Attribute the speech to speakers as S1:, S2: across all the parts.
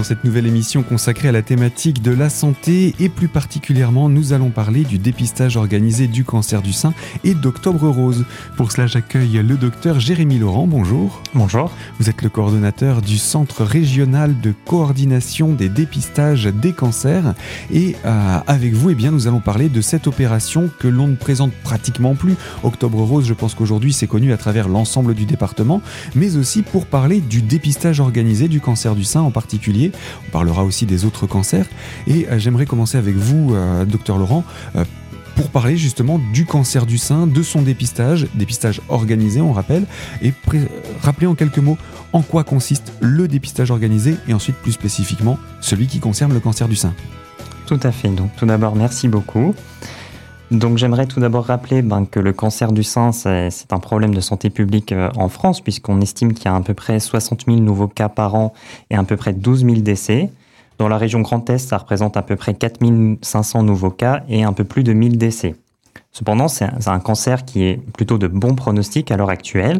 S1: dans cette nouvelle émission consacrée à la thématique de la santé et plus particulièrement nous allons parler du dépistage organisé du cancer du sein et d'Octobre Rose. Pour cela j'accueille le docteur Jérémy Laurent, bonjour.
S2: Bonjour.
S1: Vous êtes le coordonnateur du Centre régional de coordination des dépistages des cancers et euh, avec vous eh bien, nous allons parler de cette opération que l'on ne présente pratiquement plus. Octobre Rose je pense qu'aujourd'hui c'est connu à travers l'ensemble du département mais aussi pour parler du dépistage organisé du cancer du sein en particulier. On parlera aussi des autres cancers. Et euh, j'aimerais commencer avec vous, euh, docteur Laurent, euh, pour parler justement du cancer du sein, de son dépistage, dépistage organisé, on rappelle, et rappeler en quelques mots en quoi consiste le dépistage organisé et ensuite plus spécifiquement celui qui concerne le cancer du sein.
S2: Tout à fait. Donc tout d'abord, merci beaucoup. Donc j'aimerais tout d'abord rappeler ben, que le cancer du sein, c'est un problème de santé publique euh, en France, puisqu'on estime qu'il y a à peu près 60 000 nouveaux cas par an et à peu près 12 000 décès. Dans la région Grand Est, ça représente à peu près 4 500 nouveaux cas et un peu plus de 1000 décès. Cependant, c'est un cancer qui est plutôt de bon pronostic à l'heure actuelle,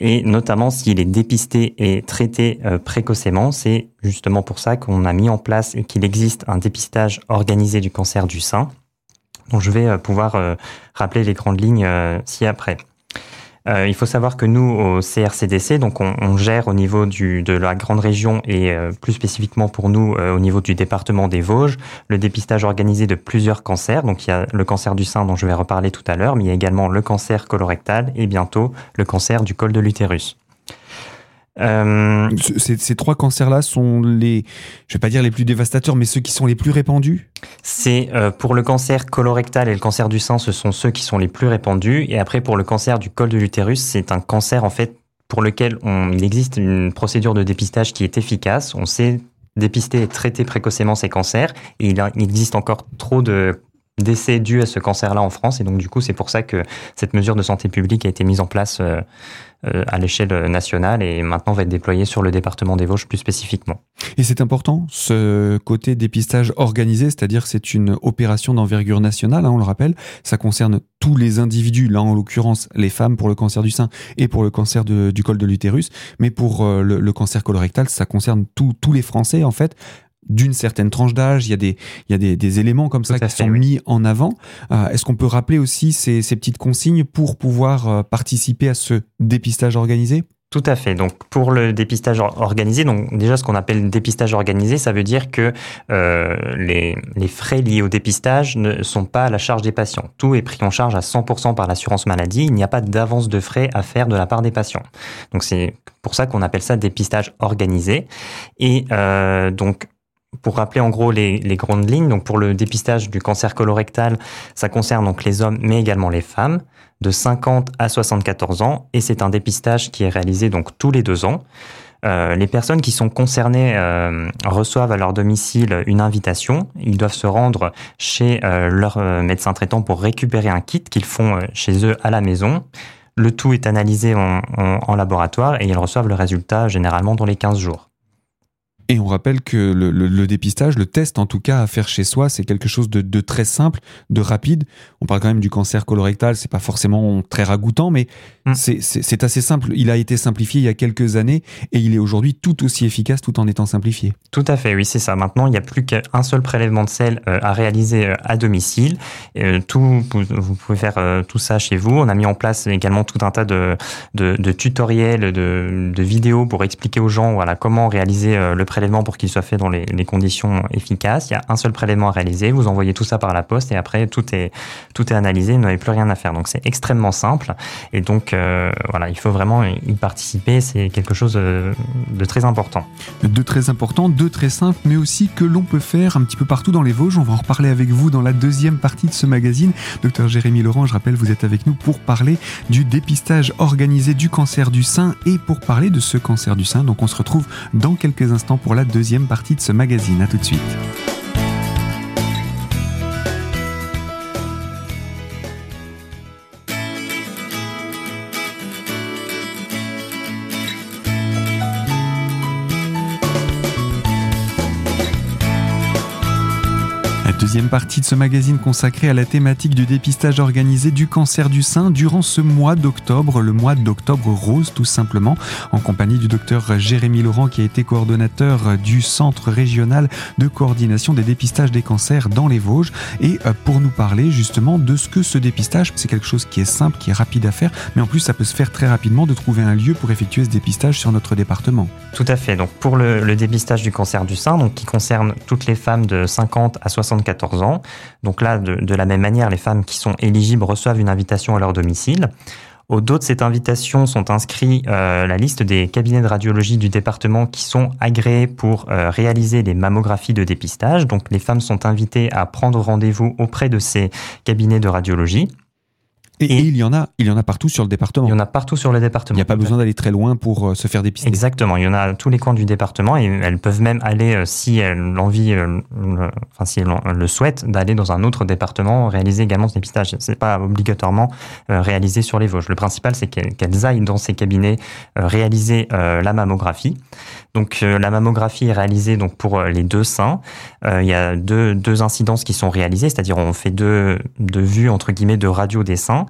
S2: et notamment s'il est dépisté et traité euh, précocement. C'est justement pour ça qu'on a mis en place qu'il existe un dépistage organisé du cancer du sein je vais euh, pouvoir euh, rappeler les grandes lignes euh, ci-après. il faut savoir que nous, au CRCDC, donc on, gère au niveau de la grande région et plus spécifiquement pour nous au niveau du département des Vosges, le dépistage organisé de plusieurs cancers. Donc il y a le cancer du sein dont je vais reparler tout à l'heure, mais il y a également le cancer colorectal et bientôt le cancer du col de l'utérus.
S1: Euh... Ces, trois cancers-là sont les, je vais pas dire les plus dévastateurs, mais ceux qui sont les plus répandus?
S2: C'est euh, pour le cancer colorectal et le cancer du sein, ce sont ceux qui sont les plus répandus. Et après, pour le cancer du col de l'utérus, c'est un cancer en fait pour lequel on, il existe une procédure de dépistage qui est efficace. On sait dépister et traiter précocement ces cancers. Et il, il existe encore trop de décès dus à ce cancer-là en France. Et donc, du coup, c'est pour ça que cette mesure de santé publique a été mise en place euh, euh, à l'échelle nationale et maintenant va être déployée sur le département des Vosges plus spécifiquement.
S1: Et c'est important, ce côté dépistage organisé, c'est-à-dire c'est une opération d'envergure nationale, hein, on le rappelle. Ça concerne tous les individus, là en l'occurrence les femmes pour le cancer du sein et pour le cancer du col de l'utérus. Mais pour euh, le, cancer colorectal, ça concerne tous les Français, en fait d'une certaine tranche d'âge, il y a des, il y a des, des éléments comme ça qui sont mis en avant. Euh, est-ce qu'on peut rappeler aussi ces, ces, petites consignes pour pouvoir euh, participer à ce dépistage organisé?
S2: Tout à fait. Donc pour le dépistage organisé, donc déjà ce qu'on appelle dépistage organisé, ça veut dire que euh, les, les, frais liés au dépistage ne sont pas à la charge des patients. Tout est pris en charge à 100% par l'assurance maladie. Il n'y a pas d'avance de frais à faire de la part des patients. Donc c'est pour ça qu'on appelle ça dépistage organisé. Et euh, donc pour rappeler en gros les, grandes lignes, donc pour le dépistage du cancer colorectal, ça concerne donc les hommes mais également les femmes de 50 à 74 ans et c'est un dépistage qui est réalisé donc tous les deux ans. Euh, les personnes qui sont concernées euh, reçoivent à leur domicile une invitation. Ils doivent se rendre chez euh, leur médecin traitant pour récupérer un kit qu'ils font chez eux à la maison. Le tout est analysé en, en laboratoire et ils reçoivent le résultat généralement dans les 15 jours.
S1: Et on rappelle que le, dépistage, le test en tout cas à faire chez soi, c'est quelque chose de, très simple, de rapide. On parle quand même du cancer colorectal, c'est pas forcément très ragoûtant, mais mm. c'est assez simple. Il a été simplifié il y a quelques années et il est aujourd'hui tout aussi efficace tout en étant simplifié.
S2: Tout à fait, oui, c'est ça. Maintenant, il n'y a plus qu'un seul prélèvement de sel euh, à réaliser euh, à domicile. Euh, tout, vous pouvez faire tout ça chez vous. On a mis en place également tout un tas de, de, tutoriels, de, de, vidéos pour expliquer aux gens voilà, comment réaliser le prélèvement pour qu'il soit fait dans les, conditions efficaces. Il y a un seul prélèvement à réaliser. Vous envoyez tout ça par la poste et après tout est tout est analysé. Vous n'avez plus rien à faire. Donc c'est extrêmement simple. Et donc euh, voilà, il faut vraiment y participer. C'est quelque chose de, très important.
S1: De très important, de très simple, mais aussi que l'on peut faire un petit peu partout dans les Vosges. On va en reparler avec vous dans la deuxième partie de ce magazine. Docteur Jérémy Laurent, je rappelle, vous êtes avec nous pour parler du dépistage organisé du cancer du sein et pour parler de ce cancer du sein. Donc on se retrouve dans quelques instants pour la deuxième partie de ce magazine. A tout de suite. Deuxième partie de ce magazine consacré à la thématique du dépistage organisé du cancer du sein durant ce mois d'octobre, le mois d'octobre rose tout simplement, en compagnie du docteur Jérémy Laurent qui a été coordonnateur du Centre régional de coordination des dépistages des cancers dans les Vosges et euh, pour nous parler justement de ce que ce dépistage, c'est quelque chose qui est simple, qui est rapide à faire, mais en plus ça peut se faire très rapidement de trouver un lieu pour effectuer ce dépistage sur notre département.
S2: Tout à fait. Donc pour le, dépistage du cancer du sein, donc qui concerne toutes les femmes de 50 à 74 ans, donc là de, la même manière, les femmes qui sont éligibles reçoivent une invitation à leur domicile. Au dos de cette invitation sont inscrits euh, la liste des cabinets de radiologie du département qui sont agréés pour euh, réaliser les mammographies de dépistage. Donc les femmes sont invitées à prendre rendez-vous auprès de ces cabinets de radiologie.
S1: Et, il y en a, il y en a partout sur le département.
S2: Il y en a partout sur le département.
S1: Il n'y a pas besoin d'aller très loin pour euh, se faire dépister.
S2: Exactement. Il y en a à tous les coins du département et elles peuvent même aller, euh, si elles l'envie, euh, enfin si elles le souhaitent, d'aller dans un autre département réaliser également ce dépistage. C'est pas obligatoirement réalisé sur les Vosges. Le principal, c'est qu'elles aillent dans ces cabinets réaliser la mammographie. Donc la mammographie est réalisée donc pour les deux seins. il y a deux, deux incidences qui sont réalisées, c'est-à-dire on fait deux, deux vues entre guillemets de radio des seins.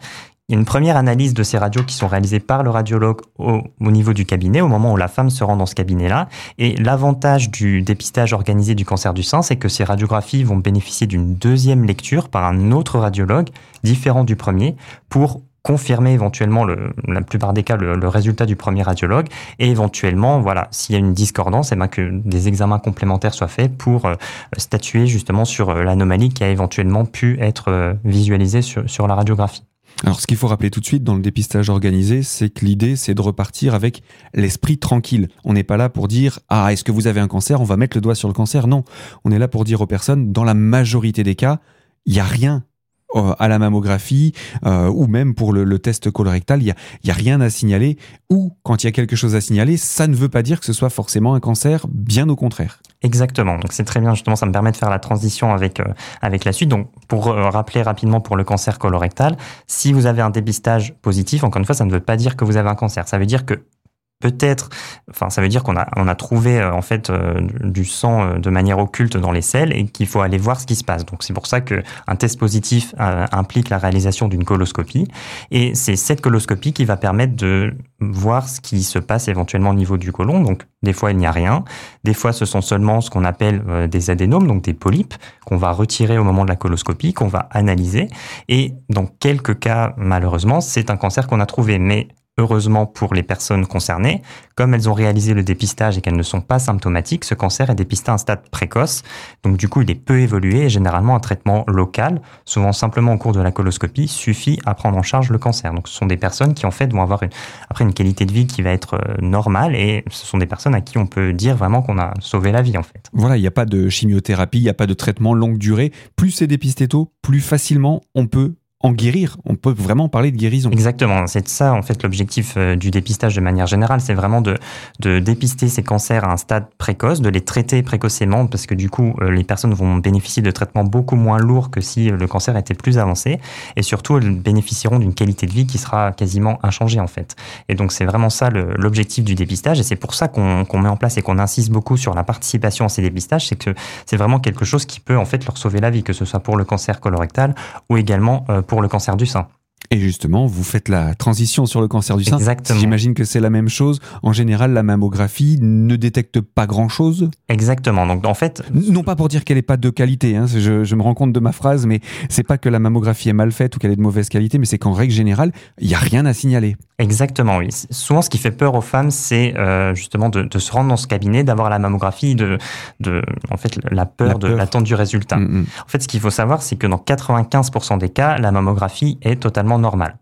S2: Il y a une première analyse de ces radios qui sont réalisées par le radiologue au, niveau du cabinet, au moment où la femme se rend dans ce cabinet-là. Et l'avantage du dépistage organisé du cancer du sein, c'est que ces radiographies vont bénéficier d'une deuxième lecture par un autre radiologue, différent du premier, pour confirmer éventuellement le, la plupart des cas le, résultat du premier radiologue et éventuellement voilà s'il y a une discordance eh ben que des examens complémentaires soient faits pour euh, statuer justement sur euh, l'anomalie qui a éventuellement pu être euh, visualisée sur la radiographie.
S1: Alors, ce qu'il faut rappeler tout de suite dans le dépistage organisé, c'est que l'idée, c'est de repartir avec l'esprit tranquille. On n'est pas là pour dire Ah, est-ce que vous avez un cancer? On va mettre le doigt sur le cancer. Non. On est là pour dire aux personnes, dans la majorité des cas, il n'y a rien à la mammographie euh, ou même pour le, test colorectal, il n'y a, y a rien à signaler. Ou quand il y a quelque chose à signaler, ça ne veut pas dire que ce soit forcément un cancer, bien au contraire.
S2: Exactement. Donc c'est très bien justement, ça me permet de faire la transition avec euh, avec la suite. Donc pour rappeler rapidement pour le cancer colorectal, si vous avez un dépistage positif, encore une fois, ça ne veut pas dire que vous avez un cancer. Ça veut dire que peut-être, enfin, ça veut dire qu'on a, on a trouvé euh, en fait euh, du sang euh, de manière occulte dans les selles et qu'il faut aller voir ce qui se passe. Donc c'est pour ça que un test positif implique la réalisation d'une coloscopie et c'est cette coloscopie qui va permettre de voir ce qui se passe éventuellement au niveau du côlon. Donc des fois il n'y a rien, des fois ce sont seulement ce qu'on appelle des adénomes, donc des polypes qu'on va retirer au moment de la coloscopie, qu'on va analyser et dans quelques cas malheureusement c'est un cancer qu'on a trouvé. Mais Heureusement pour les personnes concernées, comme elles ont réalisé le dépistage et qu'elles ne sont pas symptomatiques, ce cancer est dépisté à un stade précoce. Donc du coup, il est peu évolué et généralement un traitement local, souvent simplement au cours de la coloscopie, suffit à prendre en charge le cancer. Donc ce sont des personnes qui en fait vont avoir une, après une qualité de vie qui va être euh, normale et ce sont des personnes à qui on peut dire vraiment qu'on a sauvé la vie en fait.
S1: Voilà, il n'y a pas de chimiothérapie, il n'y a pas de traitement longue durée. Plus c'est dépisté tôt, plus facilement on peut en guérir. On peut vraiment parler de guérison.
S2: Exactement. C'est ça, en fait, l'objectif euh, du dépistage de manière générale. C'est vraiment de, de dépister ces cancers à un stade précoce, de les traiter précocement, parce que du coup, euh, les personnes vont bénéficier de traitements beaucoup moins lourds que si euh, le cancer était plus avancé. Et surtout, elles bénéficieront d'une qualité de vie qui sera quasiment inchangée, en fait. Et donc, c'est vraiment ça l'objectif du dépistage. Et c'est pour ça qu'on met en place et qu'on insiste beaucoup sur la participation à ces dépistages. C'est que c'est vraiment quelque chose qui peut, en fait, leur sauver la vie, que ce soit pour le cancer colorectal ou également le cancer du sein.
S1: Et justement, vous faites la transition sur le cancer du sein.
S2: Exactement.
S1: J'imagine que c'est la même chose. En général, la mammographie ne détecte pas grand-chose.
S2: Exactement. Donc, en fait,
S1: non pas pour dire qu'elle n'est pas de qualité. Hein, je, me rends compte de ma phrase, mais c'est pas que la mammographie est mal faite ou qu'elle est de mauvaise qualité, mais c'est qu'en règle générale, il n'y a rien à signaler.
S2: Exactement. Oui. Souvent, ce qui fait peur aux femmes, c'est euh, justement de, se rendre dans ce cabinet, d'avoir la mammographie, de, de, en fait, la peur, de l'attente du résultat. Mm, mm. En fait, ce qu'il faut savoir, c'est que dans 95% des cas, la mammographie est totalement normal.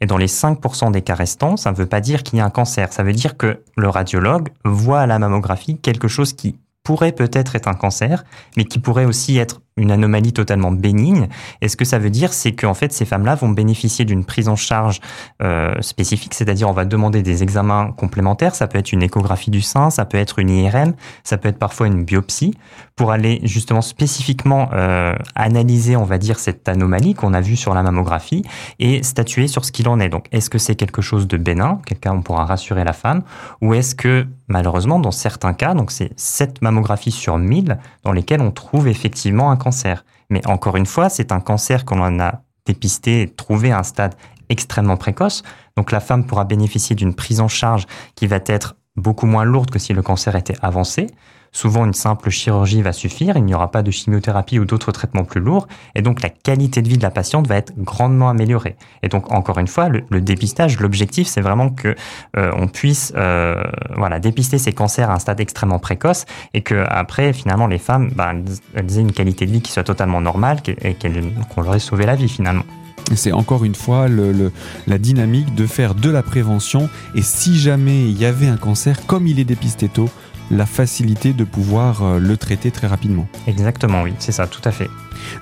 S2: Et dans les 5% des cas restants, ça ne veut pas dire qu'il y a un cancer. Ça veut dire que le radiologue voit à la mammographie quelque chose qui pourrait peut-être être un cancer, mais qui pourrait aussi être une anomalie totalement bénigne. Et ce que ça veut dire, c'est qu'en fait, ces femmes-là vont bénéficier d'une prise en charge euh, spécifique, c'est-à-dire on va demander des examens complémentaires. Ça peut être une échographie du sein, ça peut être une IRM, ça peut être parfois une biopsie, pour aller justement spécifiquement euh, analyser, on va dire, cette anomalie qu'on a vue sur la mammographie et statuer sur ce qu'il en est. Donc, est-ce que c'est quelque chose de bénin, quelqu'un on pourra rassurer la femme, ou est-ce que malheureusement, dans certains cas, donc c'est 7 mammographies sur 1000 dans lesquelles on trouve effectivement un cancer Mais encore une fois, c'est un cancer qu'on a dépisté, trouvé à un stade extrêmement précoce. Donc la femme pourra bénéficier d'une prise en charge qui va être beaucoup moins lourde que si le cancer était avancé. Souvent, une simple chirurgie va suffire, il n'y aura pas de chimiothérapie ou d'autres traitements plus lourds, et donc la qualité de vie de la patiente va être grandement améliorée. Et donc, encore une fois, le, dépistage, l'objectif, c'est vraiment que euh, on puisse, euh, voilà, dépister ces cancers à un stade extrêmement précoce, et que après, finalement, les femmes, bah, elles aient une qualité de vie qui soit totalement normale, et qu'on leur ait sauvé la vie finalement.
S1: C'est encore une fois la dynamique de faire de la prévention et si jamais il y avait un cancer, comme il est dépisté tôt, la facilité de pouvoir euh, le traiter très rapidement.
S2: Exactement, oui, c'est ça, tout à fait.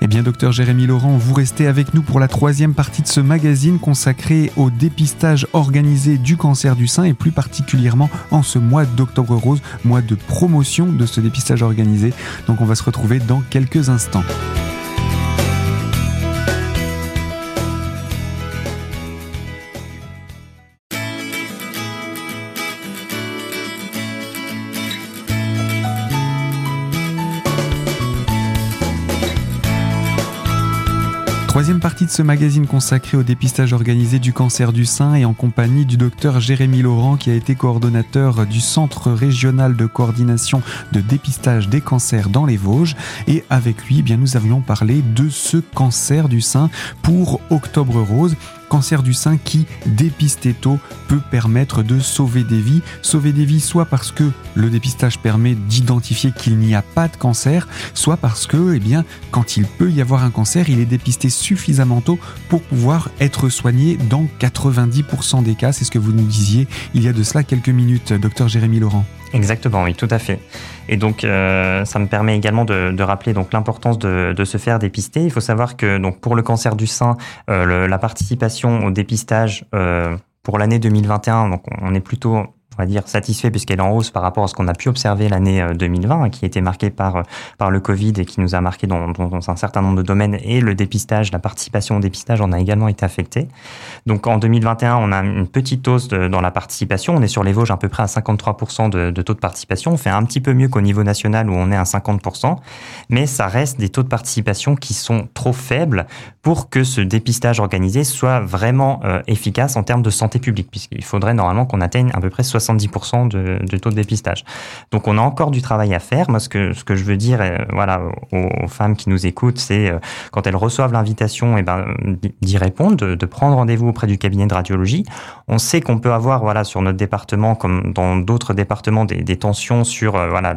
S1: Eh bien, docteur Jérémy Laurent, vous restez avec nous pour la troisième partie de ce magazine consacré au dépistage organisé du cancer du sein et plus particulièrement en ce mois d'octobre rose, mois de promotion de ce dépistage organisé. Donc, on va se retrouver dans quelques instants. Troisième partie de ce magazine consacré au dépistage organisé du cancer du sein et en compagnie du docteur Jérémy Laurent qui a été coordonnateur du Centre régional de coordination de dépistage des cancers dans les Vosges. Et avec lui, eh bien, nous avions parlé de ce cancer du sein pour Octobre Rose cancer du sein qui, dépisté tôt, peut permettre de sauver des vies. Sauver des vies soit parce que le dépistage permet d'identifier qu'il n'y a pas de cancer, soit parce que, eh quand il peut y avoir un cancer, il est dépisté suffisamment tôt pour pouvoir être soigné dans 90% des cas. C'est ce que vous nous disiez il y a de cela quelques minutes, docteur Jérémy Laurent.
S2: Exactement, oui, tout à fait. Et donc, euh, ça me permet également de, de rappeler donc l'importance de, de, se faire dépister. Il faut savoir que donc pour le cancer du sein, euh, la participation au dépistage euh, pour l'année 2021, donc on est plutôt on va dire, satisfait puisqu'elle est en hausse par rapport à ce qu'on a pu observer l'année 2020, euh, hein, qui a été marquée par, euh, par le Covid et qui nous a marqué dans, un certain nombre de domaines. Et le dépistage, la participation au dépistage en a également été affectée. Donc en 2021, on a une petite hausse dans la participation. On est sur les Vosges à peu près à 53% de, de taux de participation. On fait un petit peu mieux qu'au niveau national où on est à 50%. Mais ça reste des taux de participation qui sont trop faibles pour que ce dépistage organisé soit vraiment euh, efficace en termes de santé publique, puisqu'il faudrait normalement qu'on atteigne à peu près 60 70% de, taux de dépistage. Donc on a encore du travail à faire. Moi, ce que, ce que je veux dire euh, voilà, aux, femmes qui nous écoutent, c'est euh, quand elles reçoivent l'invitation, eh ben, d'y répondre, de, prendre rendez-vous auprès du cabinet de radiologie. On sait qu'on peut avoir voilà, sur notre département, comme dans d'autres départements, des, des, tensions sur euh, voilà,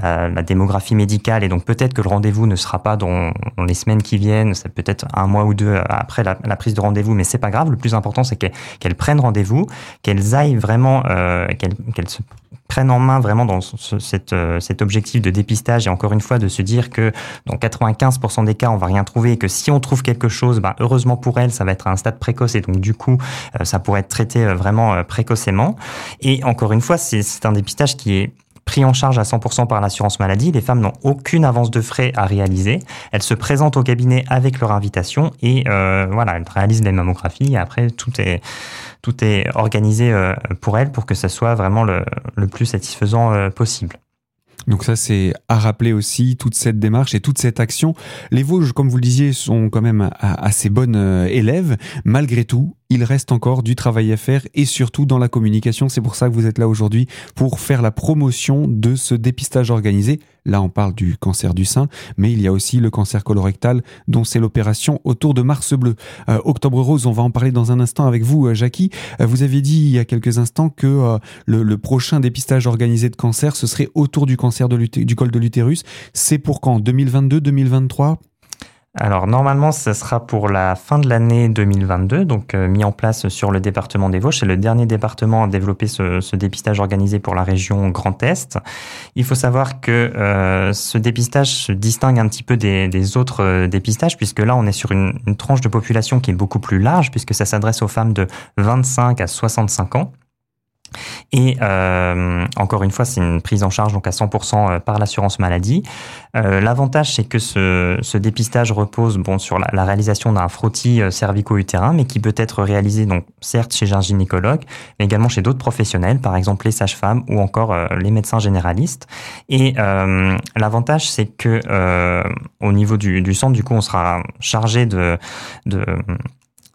S2: la, démographie médicale. Et donc peut-être que le rendez-vous ne sera pas dans, les semaines qui viennent, c'est peut-être un mois ou deux après la, prise de rendez-vous, mais c'est pas grave. Le plus important, c'est qu'elles prennent rendez-vous, qu'elles aillent vraiment qu'elle se prenne en main vraiment dans cette, euh, cet objectif de dépistage et encore une fois de se dire que dans 95% des cas on va rien trouver et que si on trouve quelque chose, ben, heureusement pour elle ça va être à un stade précoce et donc du coup euh, ça pourrait être traité euh, vraiment précocement. Et encore une fois c'est un dépistage qui est pris en charge à 100% par l'assurance maladie. Les femmes n'ont aucune avance de frais à réaliser. Elles se présentent au cabinet avec leur invitation et euh, voilà, elles réalisent les mammographies. Après, tout est tout est organisé euh, pour elles pour que ça soit vraiment le, le plus satisfaisant euh, possible.
S1: Donc ça, c'est à rappeler aussi toute cette démarche et toute cette action. Les Vosges, comme vous le disiez, sont quand même assez bonnes élèves. Malgré tout, il reste encore du travail à faire et surtout dans la communication. C'est pour ça que vous êtes là aujourd'hui pour faire la promotion de ce dépistage organisé. Là, on parle du cancer du sein, mais il y a aussi le cancer colorectal dont c'est l'opération autour de Mars Bleu. Euh, Octobre Rose, on va en parler dans un instant avec vous, euh, Jackie. Euh, vous avez dit il y a quelques instants que le, prochain dépistage organisé de cancer, ce serait autour du cancer du col de l'utérus. C'est pour quand? 2022, 2023
S2: alors normalement, ce sera pour la fin de l'année 2022, donc euh, mis en place sur le département des Vosges. C'est le dernier département à développer ce, dépistage organisé pour la région Grand Est. Il faut savoir que euh, ce dépistage se distingue un petit peu des, autres euh, dépistages, puisque là, on est sur une, une tranche de population qui est beaucoup plus large, puisque ça s'adresse aux femmes de 25 à 65 ans. Et euh, encore une fois, c'est une prise en charge donc à 100% euh, par l'assurance maladie. Euh, L'avantage, c'est que ce, dépistage repose bon sur la, réalisation d'un frottis cervico-utérin, mais qui peut être réalisé donc certes chez un gynécologue, mais également chez d'autres professionnels, par exemple les sages-femmes ou encore les médecins généralistes. Et l'avantage, c'est que au niveau du, du centre, du coup, on sera chargé de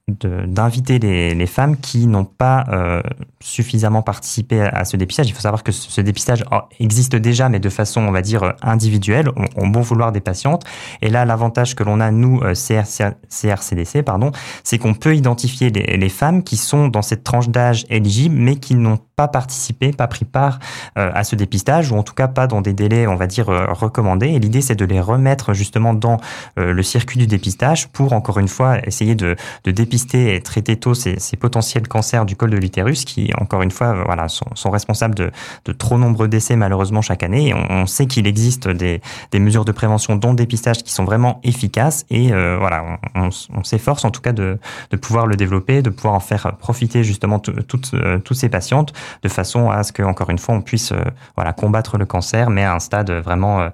S2: d'inviter les, femmes qui n'ont pas euh, suffisamment participé à, ce dépistage. Il faut savoir que ce, dépistage existe déjà, mais de façon, on va dire, individuelle, au, bon vouloir des patientes. Et là, l'avantage que l'on a, nous, euh, CR, CRCDC, pardon, c'est qu'on peut identifier les, femmes qui sont dans cette tranche d'âge éligible, mais qui n'ont pas participé, pas pris part euh, à ce dépistage, ou en tout cas pas dans des délais, on va dire, euh, recommandés. Et l'idée, c'est de les remettre justement dans euh, le circuit du dépistage pour, encore une fois, essayer de, de dépister et traiter tôt ces, potentiels cancers du col de l'utérus qui, encore une fois, voilà, sont, responsables de, trop nombreux décès malheureusement chaque année. Et on, sait qu'il existe des, mesures de prévention, dont le dépistage, qui sont vraiment efficaces. Et voilà, on, s'efforce en tout cas de, pouvoir le développer, de pouvoir en faire profiter justement toutes, toutes ces patientes de façon à ce que, encore une fois, on puisse euh, voilà, combattre le cancer, mais à un stade vraiment euh,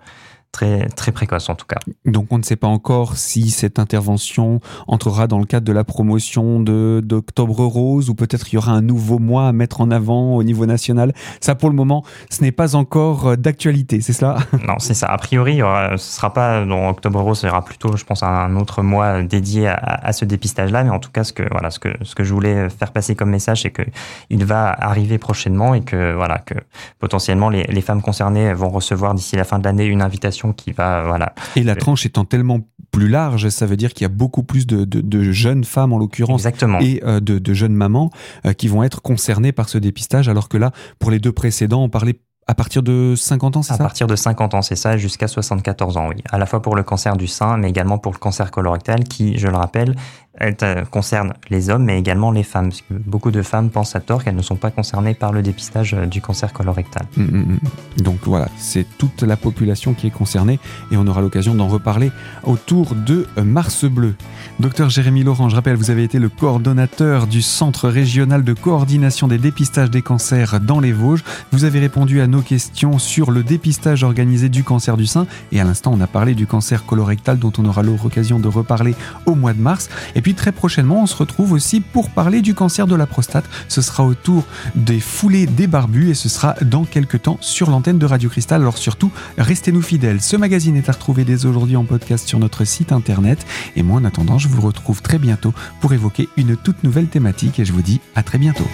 S2: très, très précoce en tout cas.
S1: Donc on ne sait pas encore si cette intervention entrera dans le cadre de la promotion d'Octobre Rose ou peut-être il y aura un nouveau mois à mettre en avant au niveau national. Ça pour le moment, ce n'est pas encore euh, d'actualité, c'est cela
S2: Non, c'est ça. A priori, il aura, ce ne sera pas dans Octobre Rose, ce sera plutôt, je pense, un autre mois dédié à, à ce dépistage-là. Mais en tout cas, ce que, voilà, ce, que, ce que je voulais faire passer comme message, c'est qu'il va arriver prochainement et que, voilà, que potentiellement les, les femmes concernées vont recevoir d'ici la fin de l'année une invitation qui va, voilà.
S1: Et la tranche étant tellement plus large, ça veut dire qu'il y a beaucoup plus de, de, de jeunes femmes en l'occurrence et euh, de, de, jeunes mamans euh, qui vont être concernées par ce dépistage, alors que là, pour les deux précédents, on parlait à partir de 50 ans, c'est ça?
S2: À partir de 50 ans, c'est ça, jusqu'à 74 ans, oui. À la fois pour le cancer du sein, mais également pour le cancer colorectal, qui, je le rappelle, elle euh, concerne les hommes, mais également les femmes. Parce que beaucoup de femmes pensent à tort qu'elles ne sont pas concernées par le dépistage euh, du cancer colorectal.
S1: Mmh, mmh, mmh. Donc voilà, c'est toute la population qui est concernée et on aura l'occasion d'en reparler autour de euh, Mars Bleu. Docteur Jérémy Laurent, je rappelle, vous avez été le coordonnateur du Centre régional de coordination des dépistages des cancers dans les Vosges. Vous avez répondu à nos questions sur le dépistage organisé du cancer du sein et à l'instant on a parlé du cancer colorectal dont on aura l'occasion de reparler au mois de mars. Puis très prochainement, on se retrouve aussi pour parler du cancer de la prostate. Ce sera autour des foulées des barbus et ce sera dans quelques temps sur l'antenne de Radio Cristal. Alors surtout, restez-nous fidèles. Ce magazine est à retrouver dès aujourd'hui en podcast sur notre site internet. Et moi, en attendant, je vous retrouve très bientôt pour évoquer une toute nouvelle thématique et je vous dis à très bientôt.